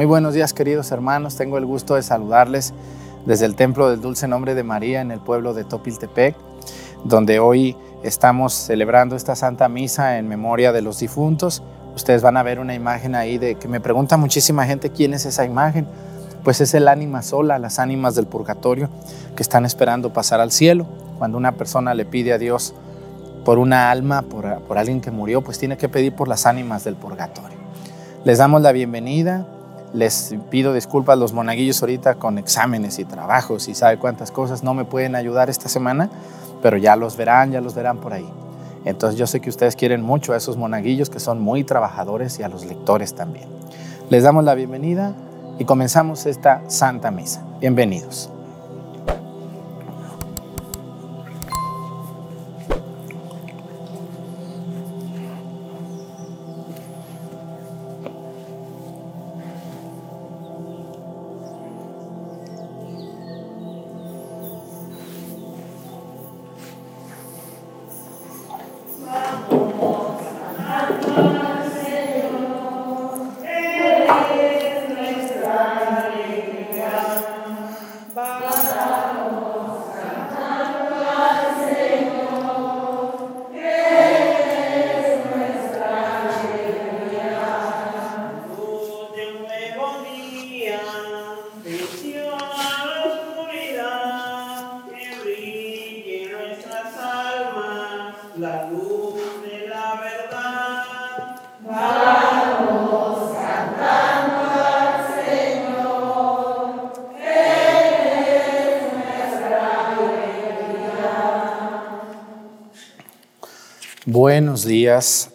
Muy buenos días queridos hermanos, tengo el gusto de saludarles desde el Templo del Dulce Nombre de María en el pueblo de Topiltepec, donde hoy estamos celebrando esta Santa Misa en memoria de los difuntos. Ustedes van a ver una imagen ahí de que me pregunta muchísima gente quién es esa imagen. Pues es el ánima sola, las ánimas del purgatorio que están esperando pasar al cielo. Cuando una persona le pide a Dios por una alma, por, por alguien que murió, pues tiene que pedir por las ánimas del purgatorio. Les damos la bienvenida les pido disculpas los monaguillos ahorita con exámenes y trabajos y sabe cuántas cosas no me pueden ayudar esta semana, pero ya los verán, ya los verán por ahí. Entonces yo sé que ustedes quieren mucho a esos monaguillos que son muy trabajadores y a los lectores también. Les damos la bienvenida y comenzamos esta Santa Misa. Bienvenidos.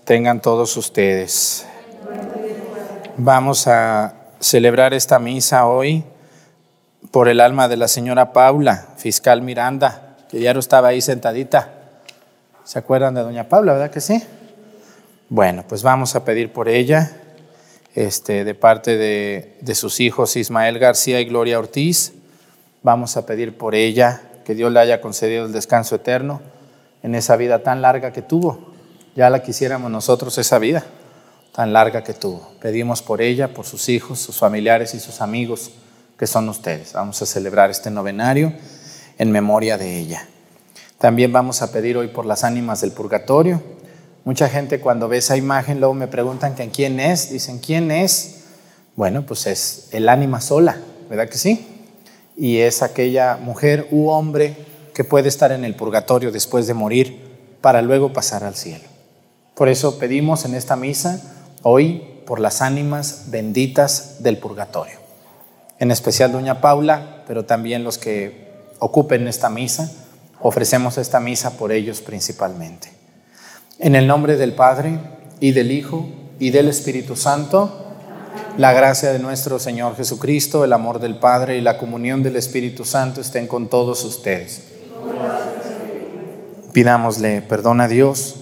Tengan todos ustedes. Vamos a celebrar esta misa hoy por el alma de la señora Paula, fiscal Miranda, que ya no estaba ahí sentadita. ¿Se acuerdan de doña Paula, verdad que sí? Bueno, pues vamos a pedir por ella, este, de parte de, de sus hijos Ismael García y Gloria Ortiz. Vamos a pedir por ella que Dios le haya concedido el descanso eterno en esa vida tan larga que tuvo ya la quisiéramos nosotros esa vida tan larga que tuvo. Pedimos por ella, por sus hijos, sus familiares y sus amigos, que son ustedes. Vamos a celebrar este novenario en memoria de ella. También vamos a pedir hoy por las ánimas del purgatorio. Mucha gente cuando ve esa imagen luego me preguntan quién es, dicen, ¿quién es? Bueno, pues es el ánima sola, ¿verdad que sí? Y es aquella mujer u hombre que puede estar en el purgatorio después de morir para luego pasar al cielo. Por eso pedimos en esta misa hoy por las ánimas benditas del purgatorio. En especial Doña Paula, pero también los que ocupen esta misa, ofrecemos esta misa por ellos principalmente. En el nombre del Padre y del Hijo y del Espíritu Santo, la gracia de nuestro Señor Jesucristo, el amor del Padre y la comunión del Espíritu Santo estén con todos ustedes. Pidámosle perdón a Dios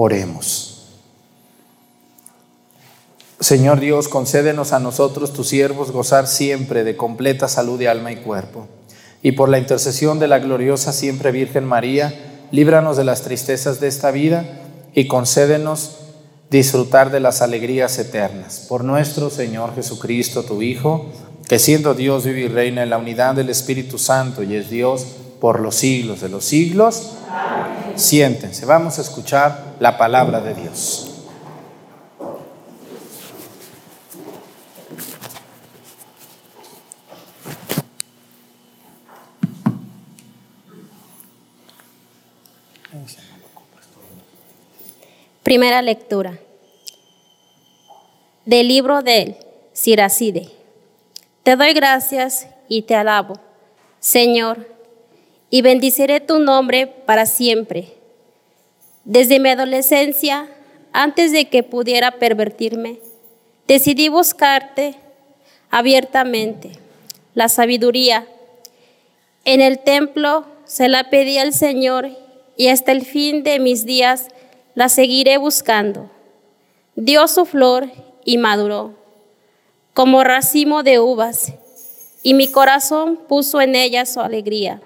Oremos. Señor Dios, concédenos a nosotros, tus siervos, gozar siempre de completa salud de alma y cuerpo. Y por la intercesión de la gloriosa siempre Virgen María, líbranos de las tristezas de esta vida y concédenos disfrutar de las alegrías eternas. Por nuestro Señor Jesucristo, tu Hijo, que siendo Dios vive y reina en la unidad del Espíritu Santo y es Dios por los siglos de los siglos. Amén. Siéntense, vamos a escuchar la palabra de Dios. Primera lectura del libro del Siracide. Te doy gracias y te alabo, Señor, y bendiciré tu nombre para siempre. Desde mi adolescencia, antes de que pudiera pervertirme, decidí buscarte abiertamente la sabiduría. En el templo se la pedí al Señor y hasta el fin de mis días la seguiré buscando. Dio su flor y maduró, como racimo de uvas, y mi corazón puso en ella su alegría.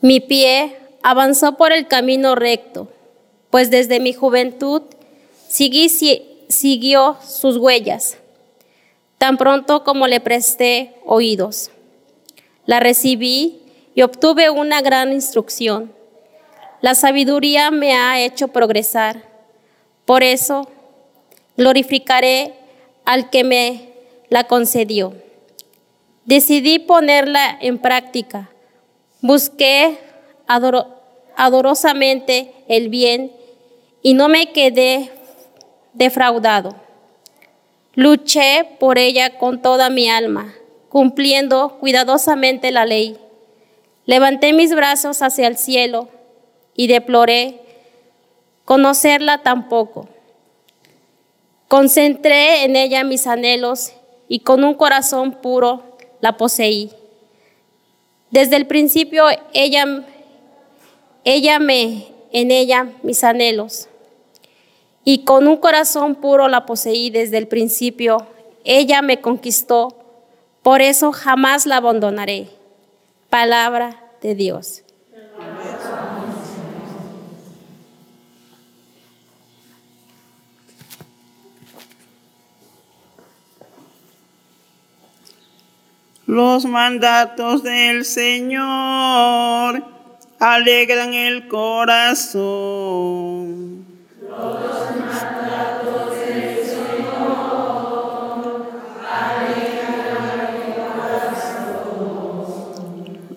Mi pie avanzó por el camino recto, pues desde mi juventud siguió sus huellas, tan pronto como le presté oídos. La recibí y obtuve una gran instrucción la sabiduría me ha hecho progresar. Por eso glorificaré al que me la concedió. Decidí ponerla en práctica. Busqué adorosamente el bien y no me quedé defraudado. Luché por ella con toda mi alma, cumpliendo cuidadosamente la ley. Levanté mis brazos hacia el cielo y deploré conocerla tampoco. Concentré en ella mis anhelos y con un corazón puro la poseí. Desde el principio ella, ella me, en ella mis anhelos. Y con un corazón puro la poseí desde el principio. Ella me conquistó, por eso jamás la abandonaré. Palabra de Dios. Los mandatos del Señor alegran el corazón. Los mandatos del Señor alegran el corazón.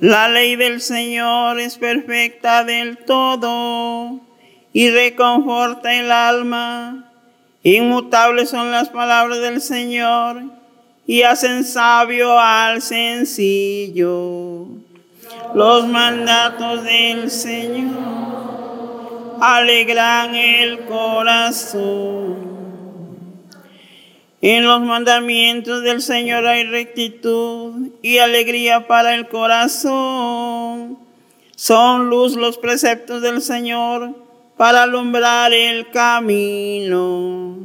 La ley del Señor es perfecta del todo y reconforta el alma. Inmutables son las palabras del Señor y hacen sabio al sencillo. Los mandatos del Señor alegran el corazón. En los mandamientos del Señor hay rectitud y alegría para el corazón. Son luz los preceptos del Señor para alumbrar el camino.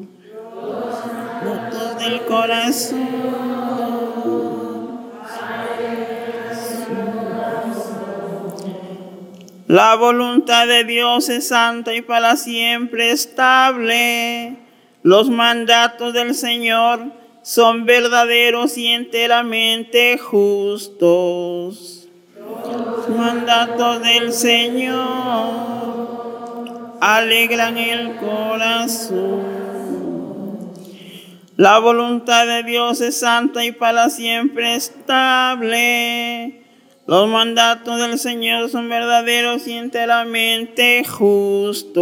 Los del corazón La voluntad de Dios es santa y para siempre estable. Los mandatos del Señor son verdaderos y enteramente justos. Los mandatos del Señor alegran el corazón. La voluntad de Dios es santa y para siempre estable. Los mandatos del Señor son verdaderos y enteramente justos.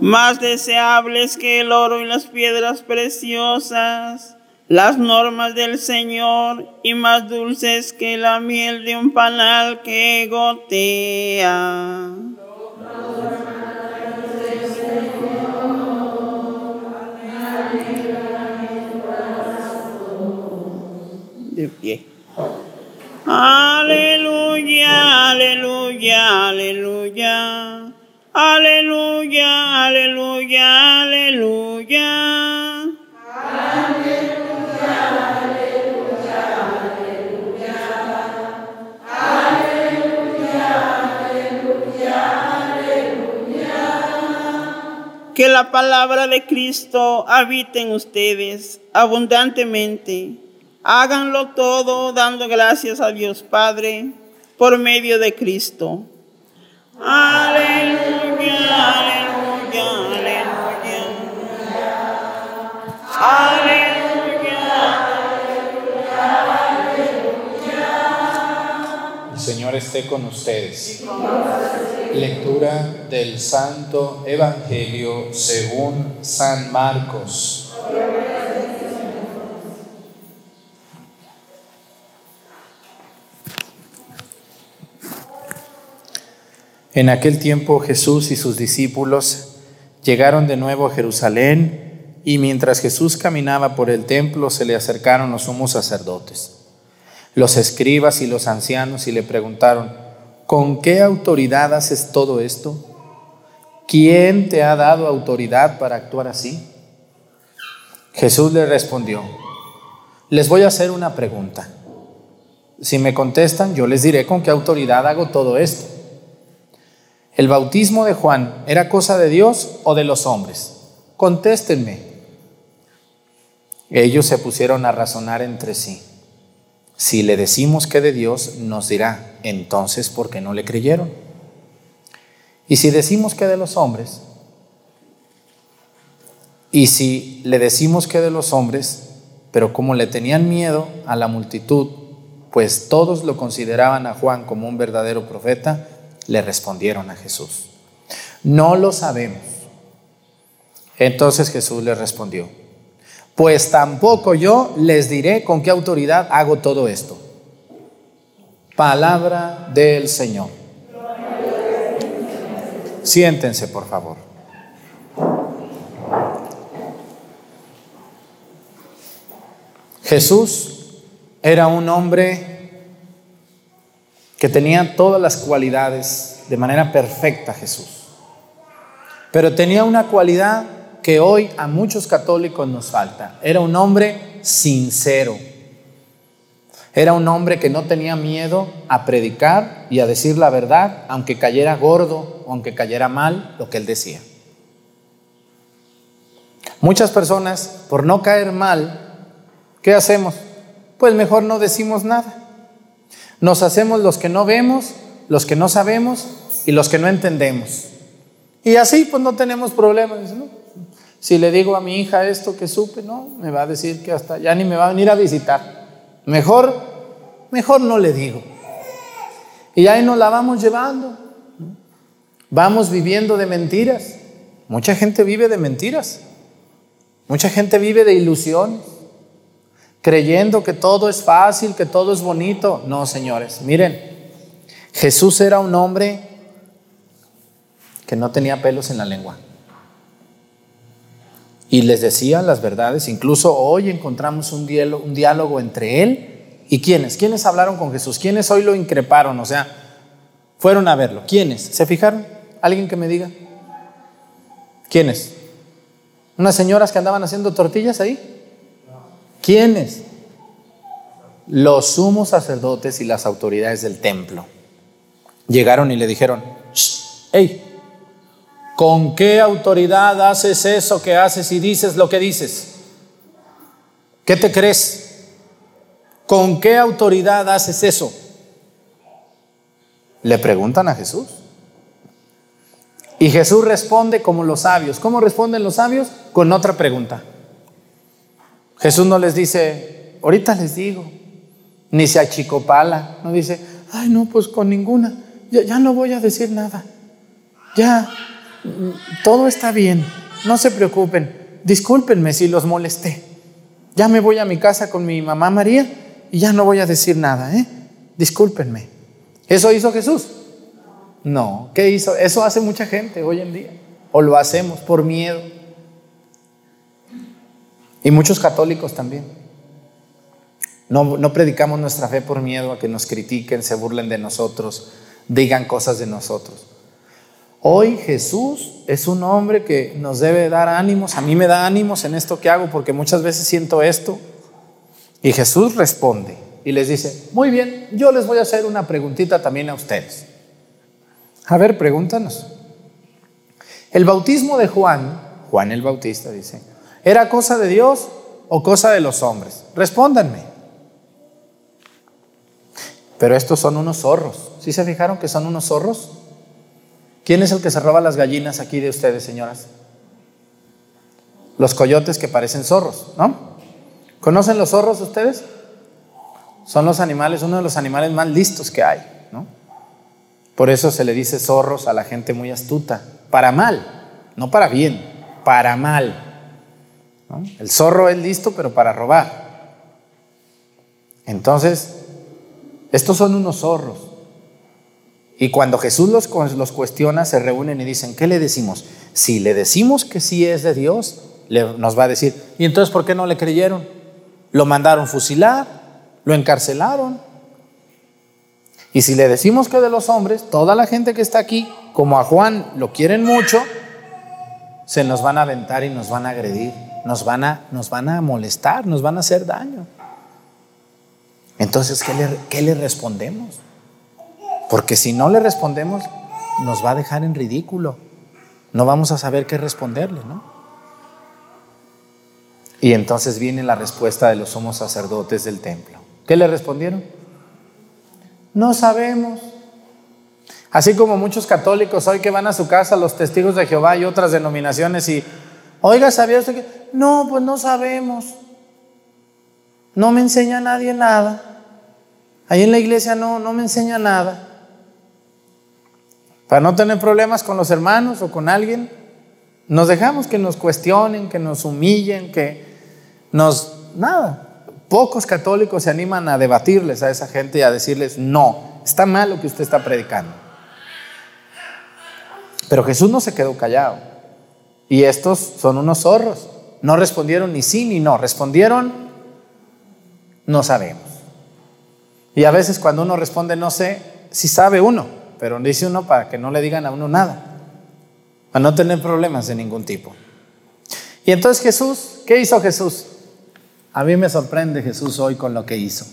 Más deseables que el oro y las piedras preciosas, las normas del Señor y más dulces que la miel de un panal que gotea. De pie. Aleluya, aleluya, aleluya. Aleluya, aleluya, aleluya. Que la palabra de Cristo habite en ustedes abundantemente. Háganlo todo dando gracias a Dios Padre por medio de Cristo. Aleluya, aleluya, aleluya. Aleluya. El Señor esté con ustedes. Lectura del Santo Evangelio según San Marcos. En aquel tiempo Jesús y sus discípulos llegaron de nuevo a Jerusalén y mientras Jesús caminaba por el templo se le acercaron los sumos sacerdotes, los escribas y los ancianos y le preguntaron, ¿con qué autoridad haces todo esto? ¿Quién te ha dado autoridad para actuar así? Jesús le respondió, les voy a hacer una pregunta. Si me contestan, yo les diré con qué autoridad hago todo esto. ¿El bautismo de Juan era cosa de Dios o de los hombres? Contéstenme. Ellos se pusieron a razonar entre sí. Si le decimos que de Dios, nos dirá, entonces, ¿por qué no le creyeron? Y si decimos que de los hombres, y si le decimos que de los hombres, pero como le tenían miedo a la multitud, pues todos lo consideraban a Juan como un verdadero profeta, le respondieron a Jesús, no lo sabemos. Entonces Jesús le respondió, pues tampoco yo les diré con qué autoridad hago todo esto. Palabra del Señor. Siéntense, por favor. Jesús era un hombre que tenía todas las cualidades de manera perfecta, Jesús. Pero tenía una cualidad que hoy a muchos católicos nos falta. Era un hombre sincero. Era un hombre que no tenía miedo a predicar y a decir la verdad, aunque cayera gordo o aunque cayera mal lo que él decía. Muchas personas, por no caer mal, ¿qué hacemos? Pues mejor no decimos nada. Nos hacemos los que no vemos, los que no sabemos y los que no entendemos. Y así pues no tenemos problemas. Si le digo a mi hija esto que supe, no, me va a decir que hasta ya ni me va a venir a visitar. Mejor, mejor no le digo. Y ahí nos la vamos llevando. Vamos viviendo de mentiras. Mucha gente vive de mentiras. Mucha gente vive de ilusiones. Creyendo que todo es fácil, que todo es bonito. No, señores, miren, Jesús era un hombre que no tenía pelos en la lengua. Y les decía las verdades. Incluso hoy encontramos un diálogo, entre él y quiénes. ¿Quiénes hablaron con Jesús? ¿Quiénes hoy lo increparon? O sea, fueron a verlo. ¿Quiénes? ¿Se fijaron? ¿Alguien que me diga? ¿Quiénes? ¿Unas señoras que andaban haciendo tortillas ahí? ¿Quiénes? Los sumos sacerdotes y las autoridades del templo. Llegaron y le dijeron, hey, ¿con qué autoridad haces eso que haces y dices lo que dices? ¿Qué te crees? ¿Con qué autoridad haces eso? Le preguntan a Jesús. Y Jesús responde como los sabios. ¿Cómo responden los sabios? Con otra pregunta. Jesús no les dice, ahorita les digo, ni se achicopala, no dice, ay no, pues con ninguna, ya, ya no voy a decir nada, ya, todo está bien, no se preocupen, discúlpenme si los molesté, ya me voy a mi casa con mi mamá María y ya no voy a decir nada, ¿eh? Discúlpenme. ¿Eso hizo Jesús? No, ¿qué hizo? Eso hace mucha gente hoy en día, o lo hacemos por miedo. Y muchos católicos también. No, no predicamos nuestra fe por miedo a que nos critiquen, se burlen de nosotros, digan cosas de nosotros. Hoy Jesús es un hombre que nos debe dar ánimos. A mí me da ánimos en esto que hago porque muchas veces siento esto. Y Jesús responde y les dice, muy bien, yo les voy a hacer una preguntita también a ustedes. A ver, pregúntanos. El bautismo de Juan, Juan el Bautista dice, ¿era cosa de Dios o cosa de los hombres? Respóndanme. Pero estos son unos zorros. ¿Sí se fijaron que son unos zorros? ¿Quién es el que se roba las gallinas aquí de ustedes, señoras? Los coyotes que parecen zorros, ¿no? ¿Conocen los zorros ustedes? Son los animales, uno de los animales más listos que hay, ¿no? Por eso se le dice zorros a la gente muy astuta, para mal, no para bien, para mal. El zorro es listo, pero para robar. Entonces, estos son unos zorros. Y cuando Jesús los, cuestiona, se reúnen y dicen, ¿qué le decimos? Si le decimos que sí es de Dios, nos va a decir, ¿y entonces por qué no le creyeron? Lo mandaron fusilar, lo encarcelaron. Y si le decimos que de los hombres, toda la gente que está aquí, como a Juan lo quieren mucho, se nos van a aventar y nos van a agredir, nos van a, nos van a molestar, nos van a hacer daño. Entonces, ¿qué le, qué le respondemos? Porque si no le respondemos, nos va a dejar en ridículo. No vamos a saber qué responderle, ¿no? Y entonces viene la respuesta de los somos sacerdotes del templo. ¿Qué le respondieron? No sabemos. Así como muchos católicos hoy que van a su casa, los testigos de Jehová y otras denominaciones y, oiga, ¿sabía usted que? No, pues no sabemos. No me enseña nadie nada. Ahí en la iglesia no, no me enseña nada. Para no tener problemas con los hermanos o con alguien, nos dejamos que nos cuestionen, que nos humillen, que nos... Nada. Pocos católicos se animan a debatirles a esa gente y a decirles, no, está mal lo que usted está predicando. Pero Jesús no se quedó callado. Y estos son unos zorros. No respondieron ni sí ni no. Respondieron, no sabemos. Y a veces cuando uno responde no sé, si sabe uno pero dice uno para que no le digan a uno nada, para no tener problemas de ningún tipo. Y entonces Jesús, ¿qué hizo Jesús? A mí me sorprende Jesús hoy con lo que hizo.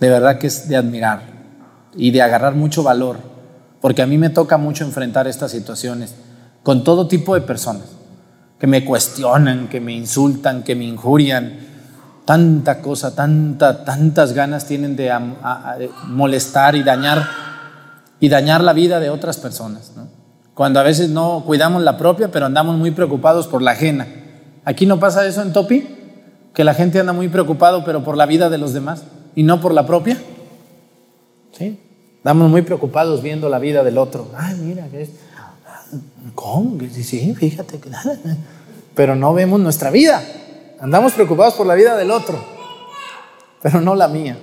De verdad que es de admirar y de agarrar mucho valor, porque a mí me toca mucho enfrentar estas situaciones con todo tipo de personas que me cuestionan, que me insultan, que me injurian, tanta cosa, tanta, tantas ganas tienen de molestar y dañar y dañar la vida de otras personas. Cuando a veces no cuidamos la propia, pero andamos muy preocupados por la ajena. Aquí no pasa eso en Topi, que la gente anda muy preocupado, pero por la vida de los demás y no por la propia. ¿Sí? Andamos muy preocupados viendo la vida del otro. Ay, mira, es? ¿cómo? Sí, fíjate. Pero no vemos nuestra vida. Andamos preocupados por la vida del otro, pero no la mía.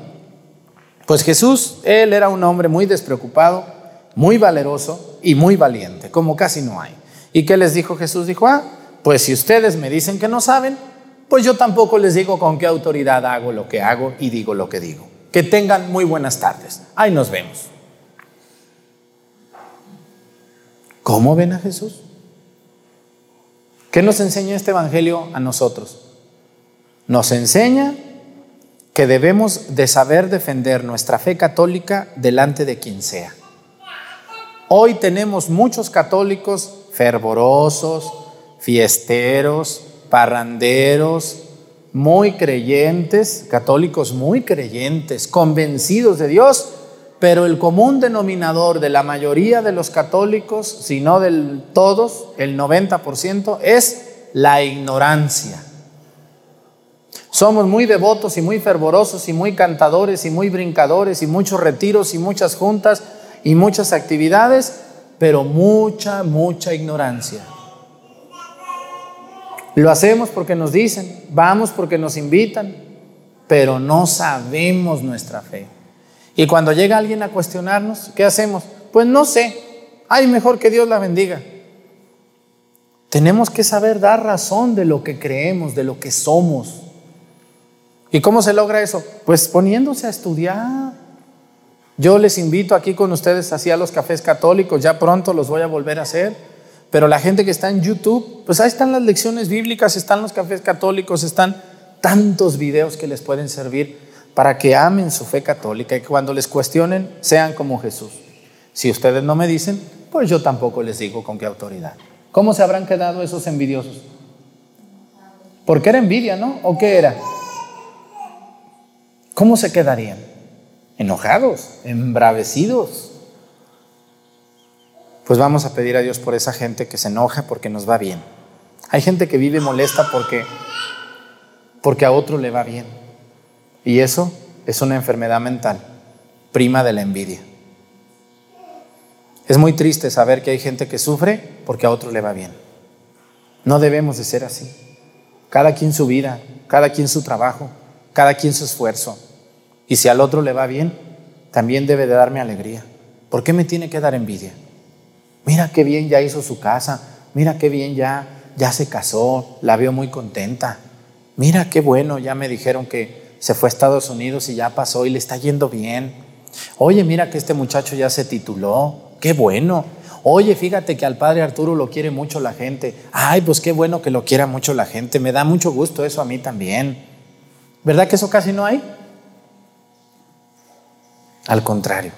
Pues Jesús, él era un hombre muy despreocupado, muy valeroso y muy valiente, como casi no hay. ¿Y qué les dijo Jesús? Dijo, ah, pues si ustedes me dicen que no saben, pues yo tampoco les digo con qué autoridad hago lo que hago y digo lo que digo. Que tengan muy buenas tardes. Ahí nos vemos. ¿Cómo ven a Jesús? ¿Qué nos enseña este Evangelio a nosotros? Nos enseña que debemos de saber defender nuestra fe católica delante de quien sea. Hoy tenemos muchos católicos fervorosos, fiesteros, parranderos, muy creyentes, católicos muy creyentes, convencidos de Dios, pero el común denominador de la mayoría de los católicos, si no del todos, el 90%, es la ignorancia. Somos muy devotos y muy fervorosos y muy cantadores y muy brincadores y muchos retiros y muchas juntas y muchas actividades, pero mucha, mucha ignorancia. Lo hacemos porque nos dicen, vamos porque nos invitan, pero no sabemos nuestra fe. Y cuando llega alguien a cuestionarnos, ¿qué hacemos? Pues no sé, ay, mejor que Dios la bendiga. Tenemos que saber dar razón de lo que creemos, de lo que somos. ¿Y cómo se logra eso? Pues poniéndose a estudiar. Yo les invito aquí con ustedes así a los cafés católicos, ya pronto los voy a volver a hacer, pero la gente que está en YouTube, pues ahí están las lecciones bíblicas, están los cafés católicos, están tantos videos que les pueden servir para que amen su fe católica y que cuando les cuestionen sean como Jesús. Si ustedes no me dicen, pues yo tampoco les digo con qué autoridad. ¿Cómo se habrán quedado esos envidiosos? Porque era envidia, ¿no? ¿O qué era? ¿Cómo se quedarían? Enojados, embravecidos. Pues vamos a pedir a Dios por esa gente que se enoja porque nos va bien. Hay gente que vive molesta porque porque a otro le va bien. Y eso es una enfermedad mental, prima de la envidia. Es muy triste saber que hay gente que sufre porque a otro le va bien. No debemos de ser así. Cada quien su vida, cada quien su trabajo, cada quien su esfuerzo. Y si al otro le va bien, también debe de darme alegría. ¿Por qué me tiene que dar envidia? Mira qué bien ya hizo su casa, mira qué bien ya ya se casó, la veo muy contenta. Mira qué bueno, ya me dijeron que se fue a Estados Unidos y ya pasó y le está yendo bien. Oye, mira que este muchacho ya se tituló, qué bueno. Oye, fíjate que al padre Arturo lo quiere mucho la gente. Ay, pues qué bueno que lo quiera mucho la gente. Me da mucho gusto eso a mí también. ¿Verdad que eso casi no hay? Al contrario,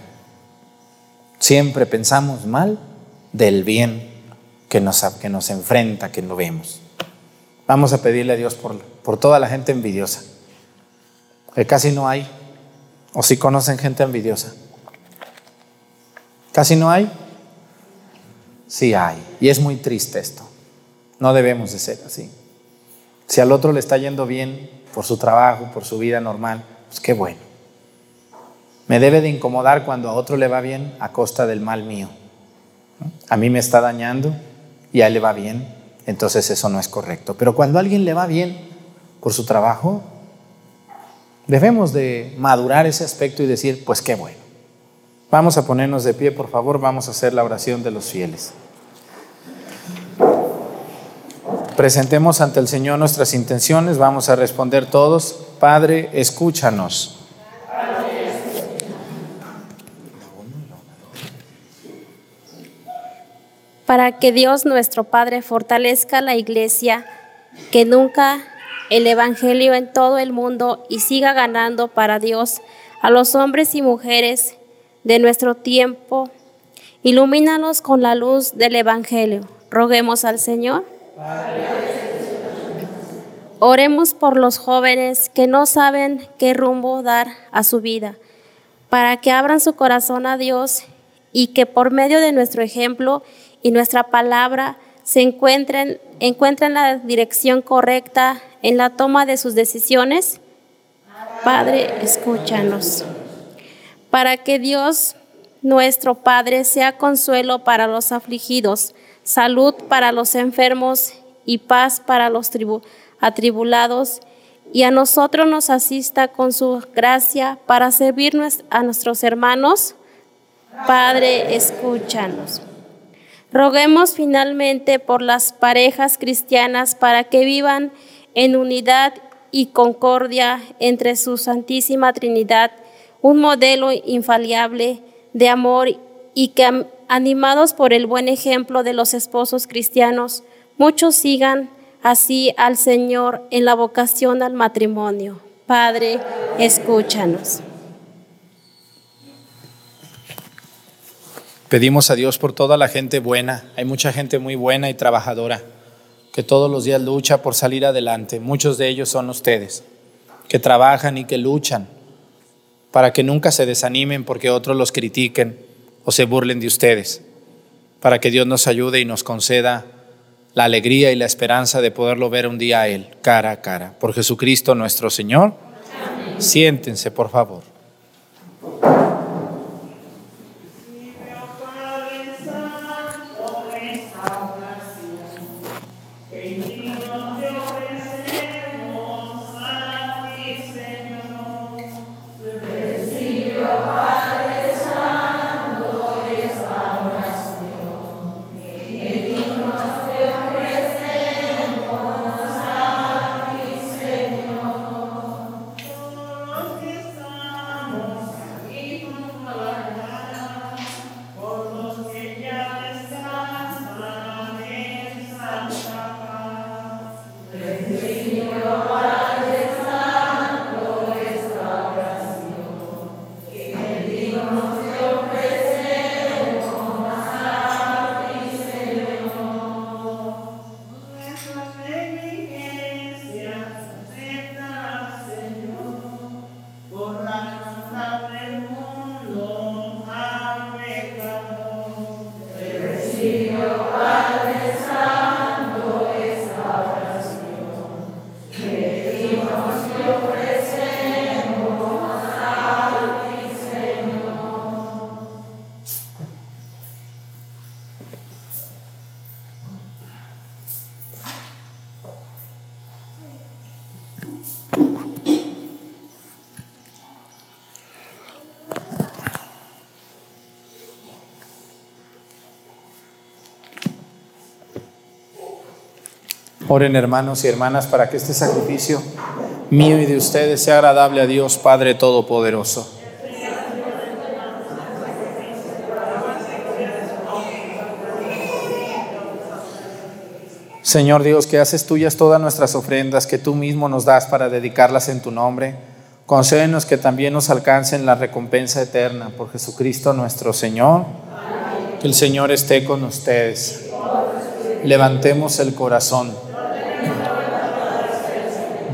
siempre pensamos mal del bien que nos, que nos enfrenta, que no vemos. Vamos a pedirle a Dios por, por toda la gente envidiosa, que casi no hay, o si conocen gente envidiosa. ¿Casi no hay? Sí hay. Y es muy triste esto. No debemos de ser así. Si al otro le está yendo bien por su trabajo, por su vida normal, pues qué bueno. Me debe de incomodar cuando a otro le va bien a costa del mal mío. A mí me está dañando y a él le va bien, entonces eso no es correcto. Pero cuando a alguien le va bien por su trabajo, debemos de madurar ese aspecto y decir, pues qué bueno. Vamos a ponernos de pie, por favor, vamos a hacer la oración de los fieles. Presentemos ante el Señor nuestras intenciones, vamos a responder todos. Padre, escúchanos. Para que Dios nuestro Padre fortalezca la iglesia, que nunca el Evangelio en todo el mundo y siga ganando para Dios a los hombres y mujeres de nuestro tiempo. Ilumínanos con la luz del Evangelio. Roguemos al Señor. Oremos por los jóvenes que no saben qué rumbo dar a su vida, para que abran su corazón a Dios y que por medio de nuestro ejemplo y nuestra palabra se encuentren, encuentren la dirección correcta en la toma de sus decisiones? Padre, escúchanos. Para que Dios, nuestro Padre, sea consuelo para los afligidos, salud para los enfermos y paz para los atribulados, y a nosotros nos asista con su gracia para servir a nuestros hermanos. Padre, escúchanos. Roguemos finalmente por las parejas cristianas para que vivan en unidad y concordia entre su Santísima Trinidad, un modelo infalible de amor y que animados por el buen ejemplo de los esposos cristianos, muchos sigan así al Señor en la vocación al matrimonio. Padre, escúchanos. Pedimos a Dios por toda la gente buena. Hay mucha gente muy buena y trabajadora que todos los días lucha por salir adelante. Muchos de ellos son ustedes, que trabajan y que luchan para que nunca se desanimen porque otros los critiquen o se burlen de ustedes. Para que Dios nos ayude y nos conceda la alegría y la esperanza de poderlo ver un día a Él, cara a cara. Por Jesucristo nuestro Señor. Siéntense, por favor. Oren hermanos y hermanas para que este sacrificio mío y de ustedes sea agradable a Dios Padre Todopoderoso. Señor Dios, que haces tuyas todas nuestras ofrendas que tú mismo nos das para dedicarlas en tu nombre, concédenos que también nos alcancen la recompensa eterna por Jesucristo nuestro Señor. Que el Señor esté con ustedes. Levantemos el corazón.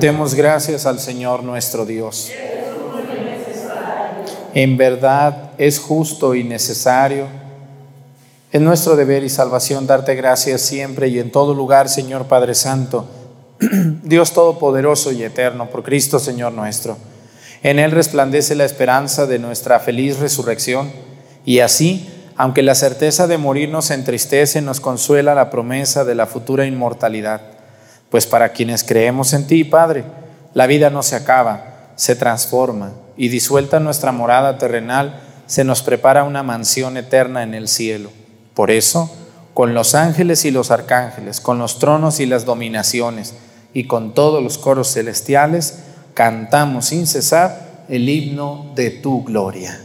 Demos gracias al Señor nuestro Dios. En verdad es justo y necesario es nuestro deber y salvación darte gracias siempre y en todo lugar, Señor Padre Santo, Dios Todopoderoso y Eterno, por Cristo Señor nuestro. En Él resplandece la esperanza de nuestra feliz resurrección y así, aunque la certeza de morir nos entristece, nos consuela la promesa de la futura inmortalidad. Pues para quienes creemos en ti, Padre, la vida no se acaba, se transforma y disuelta nuestra morada terrenal, se nos prepara una mansión eterna en el cielo. Por eso, con los ángeles y los arcángeles, con los tronos y las dominaciones, y con todos los coros celestiales, cantamos sin cesar el himno de tu gloria.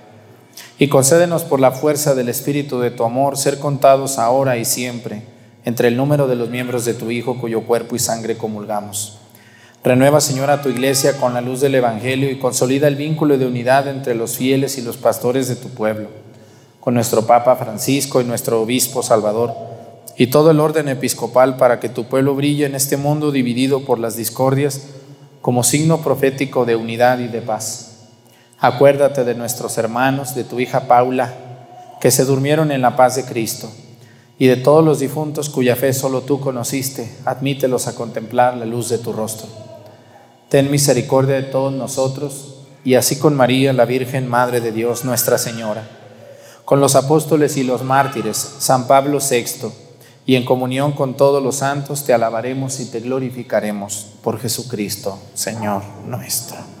y concédenos por la fuerza del Espíritu de tu amor ser contados ahora y siempre entre el número de los miembros de tu Hijo cuyo cuerpo y sangre comulgamos. Renueva, Señor, a tu iglesia con la luz del Evangelio y consolida el vínculo de unidad entre los fieles y los pastores de tu pueblo, con nuestro Papa Francisco y nuestro Obispo Salvador, y todo el orden episcopal para que tu pueblo brille en este mundo dividido por las discordias como signo profético de unidad y de paz. Acuérdate de nuestros hermanos, de tu hija Paula, que se durmieron en la paz de Cristo, y de todos los difuntos cuya fe solo tú conociste, admítelos a contemplar la luz de tu rostro. Ten misericordia de todos nosotros, y así con María, la Virgen Madre de Dios, Nuestra Señora, con los apóstoles y los mártires, San Pablo VI, y en comunión con todos los santos te alabaremos y te glorificaremos por Jesucristo, Señor nuestro.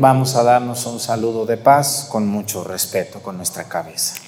Vamos a darnos un saludo de paz con mucho respeto con nuestra cabeza.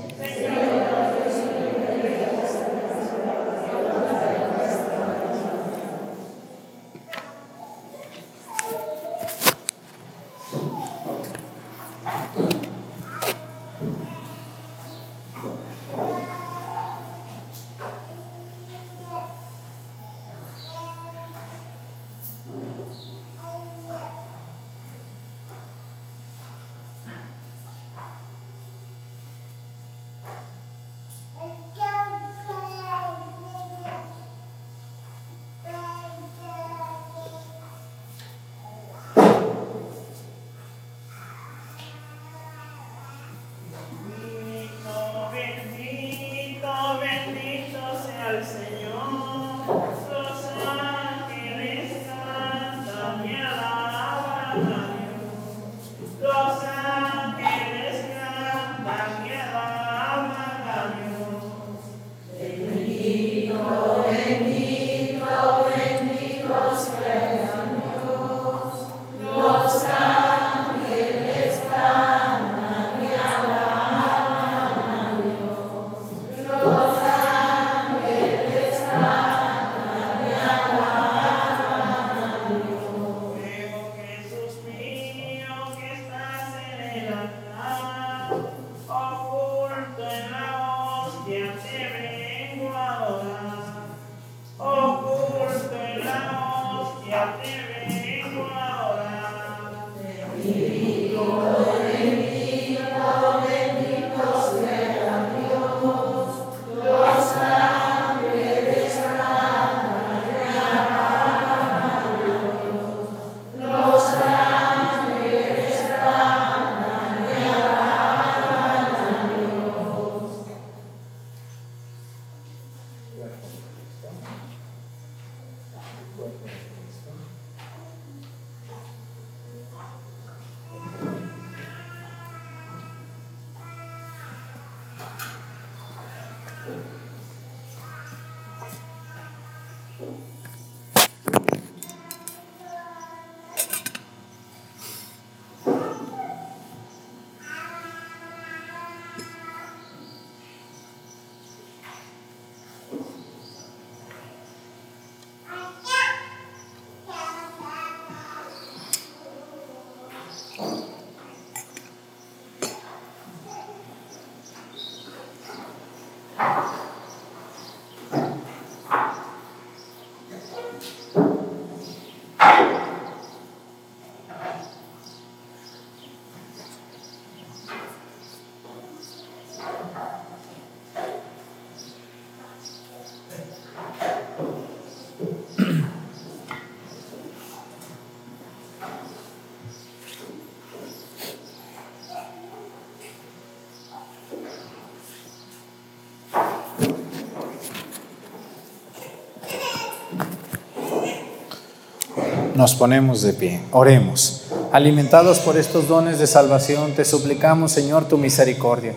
Nos ponemos de pie, oremos. Alimentados por estos dones de salvación, te suplicamos, Señor, tu misericordia,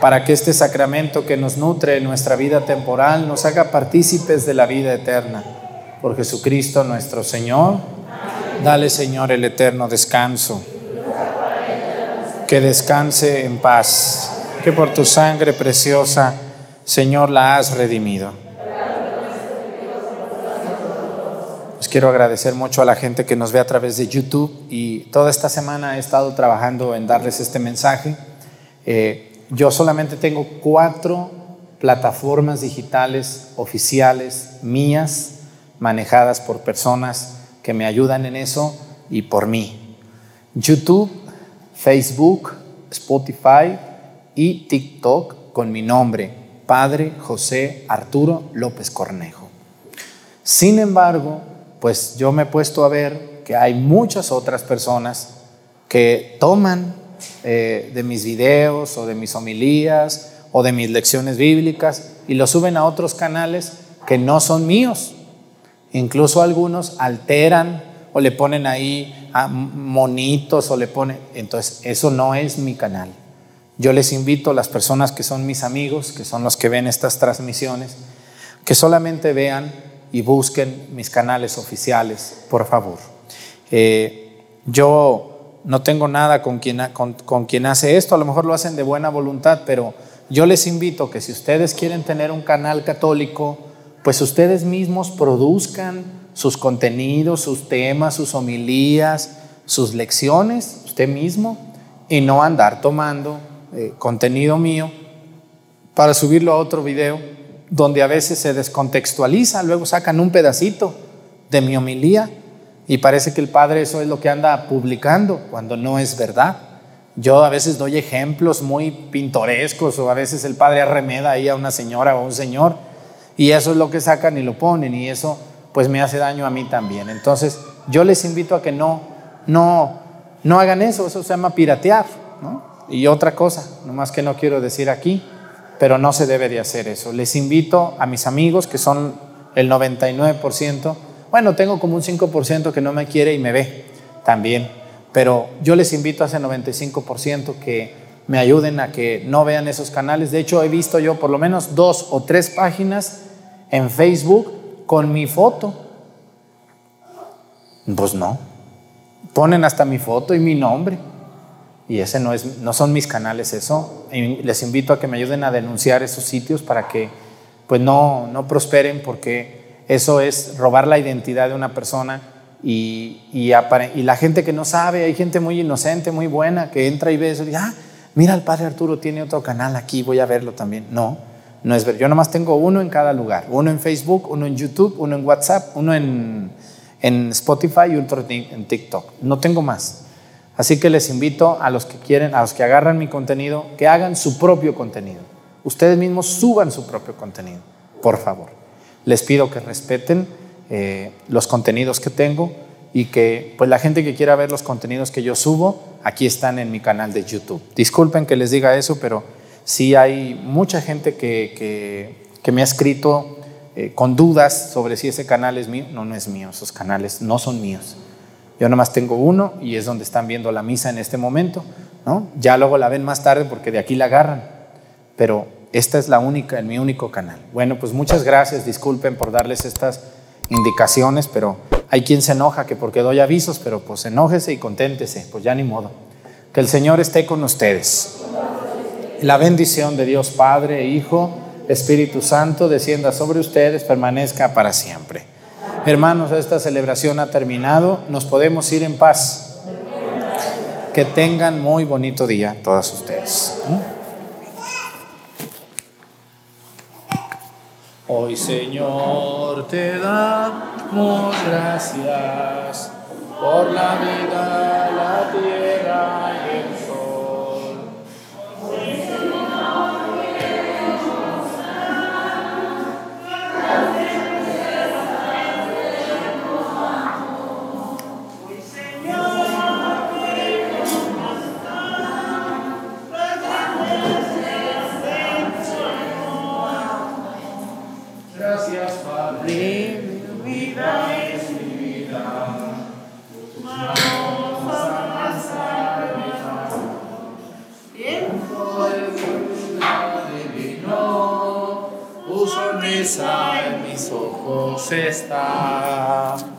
para que este sacramento que nos nutre en nuestra vida temporal nos haga partícipes de la vida eterna. Por Jesucristo nuestro Señor, dale, Señor, el eterno descanso. Que descanse en paz, que por tu sangre preciosa, Señor, la has redimido. Les quiero agradecer mucho a la gente que nos ve a través de YouTube y toda esta semana he estado trabajando en darles este mensaje. Eh, yo solamente tengo cuatro plataformas digitales oficiales mías, manejadas por personas que me ayudan en eso y por mí. YouTube, Facebook, Spotify y TikTok con mi nombre, Padre José Arturo López Cornejo. Sin embargo, pues yo me he puesto a ver que hay muchas otras personas que toman eh, de mis videos o de mis homilías o de mis lecciones bíblicas y lo suben a otros canales que no son míos. Incluso algunos alteran o le ponen ahí a monitos o le ponen... Entonces, eso no es mi canal. Yo les invito a las personas que son mis amigos, que son los que ven estas transmisiones, que solamente vean y busquen mis canales oficiales, por favor. Eh, yo no tengo nada con quien, con, quien hace esto, a lo mejor lo hacen de buena voluntad, pero yo les invito que si ustedes quieren tener un canal católico, pues ustedes mismos produzcan sus contenidos, sus temas, sus homilías, sus lecciones, usted mismo, y no andar tomando eh, contenido mío para subirlo a otro video donde a veces se descontextualiza, luego sacan un pedacito de mi homilía y parece que el padre eso es lo que anda publicando cuando no es verdad. Yo a veces doy ejemplos muy pintorescos o a veces el padre arremeda ahí a una señora o a un señor y eso es lo que sacan y lo ponen y eso pues me hace daño a mí también. Entonces yo les invito a que no, no, no hagan eso, eso se llama piratear. ¿no? Y otra cosa, nomás que no quiero decir aquí, pero no se debe de hacer eso. Les invito a mis amigos, que son el 99%, bueno, tengo como un 5% que no me quiere y me ve también, pero yo les invito a ese 95% que me ayuden a que no vean esos canales. De hecho, he visto yo por lo menos dos o tres páginas en Facebook con mi foto. Pues no, ponen hasta mi foto y mi nombre. Y ese no, es, no son mis canales eso. Y les invito a que me ayuden a denunciar esos sitios para que pues no, no prosperen porque eso es robar la identidad de una persona y, y, y, la gente que no sabe, hay gente muy inocente, muy buena, que entra y ve eso y dice, ah, mira, el padre Arturo tiene otro canal aquí, voy a verlo también. No, no es ver. Yo nomás tengo uno en cada lugar, uno en Facebook, uno en YouTube, uno en WhatsApp, uno en, en Spotify y otro en TikTok. No tengo más. Así que les invito a los que quieren, a los que agarran mi contenido, que hagan su propio contenido. Ustedes mismos suban su propio contenido, por favor. Les pido que respeten eh, los contenidos que tengo y que pues la gente que quiera ver los contenidos que yo subo, aquí están en mi canal de YouTube. Disculpen que les diga eso, pero sí hay mucha gente que, que, me ha escrito eh, con dudas sobre si ese canal es mío. No, no es mío, esos canales no son míos. Yo nomás tengo uno y es donde están viendo la misa en este momento, ¿no? Ya luego la ven más tarde porque de aquí la agarran, pero esta es la única, mi único canal. Bueno, pues muchas gracias, disculpen por darles estas indicaciones, pero hay quien se enoja que porque doy avisos, pero pues enójese y conténtese, pues ya ni modo. Que el Señor esté con ustedes. La bendición de Dios Padre, Hijo, Espíritu Santo descienda sobre ustedes, permanezca para siempre. Hermanos, esta celebración ha terminado, nos podemos ir en paz. Que tengan muy bonito día todas ustedes. Hoy Señor te damos gracias por la vida, la tierra Puso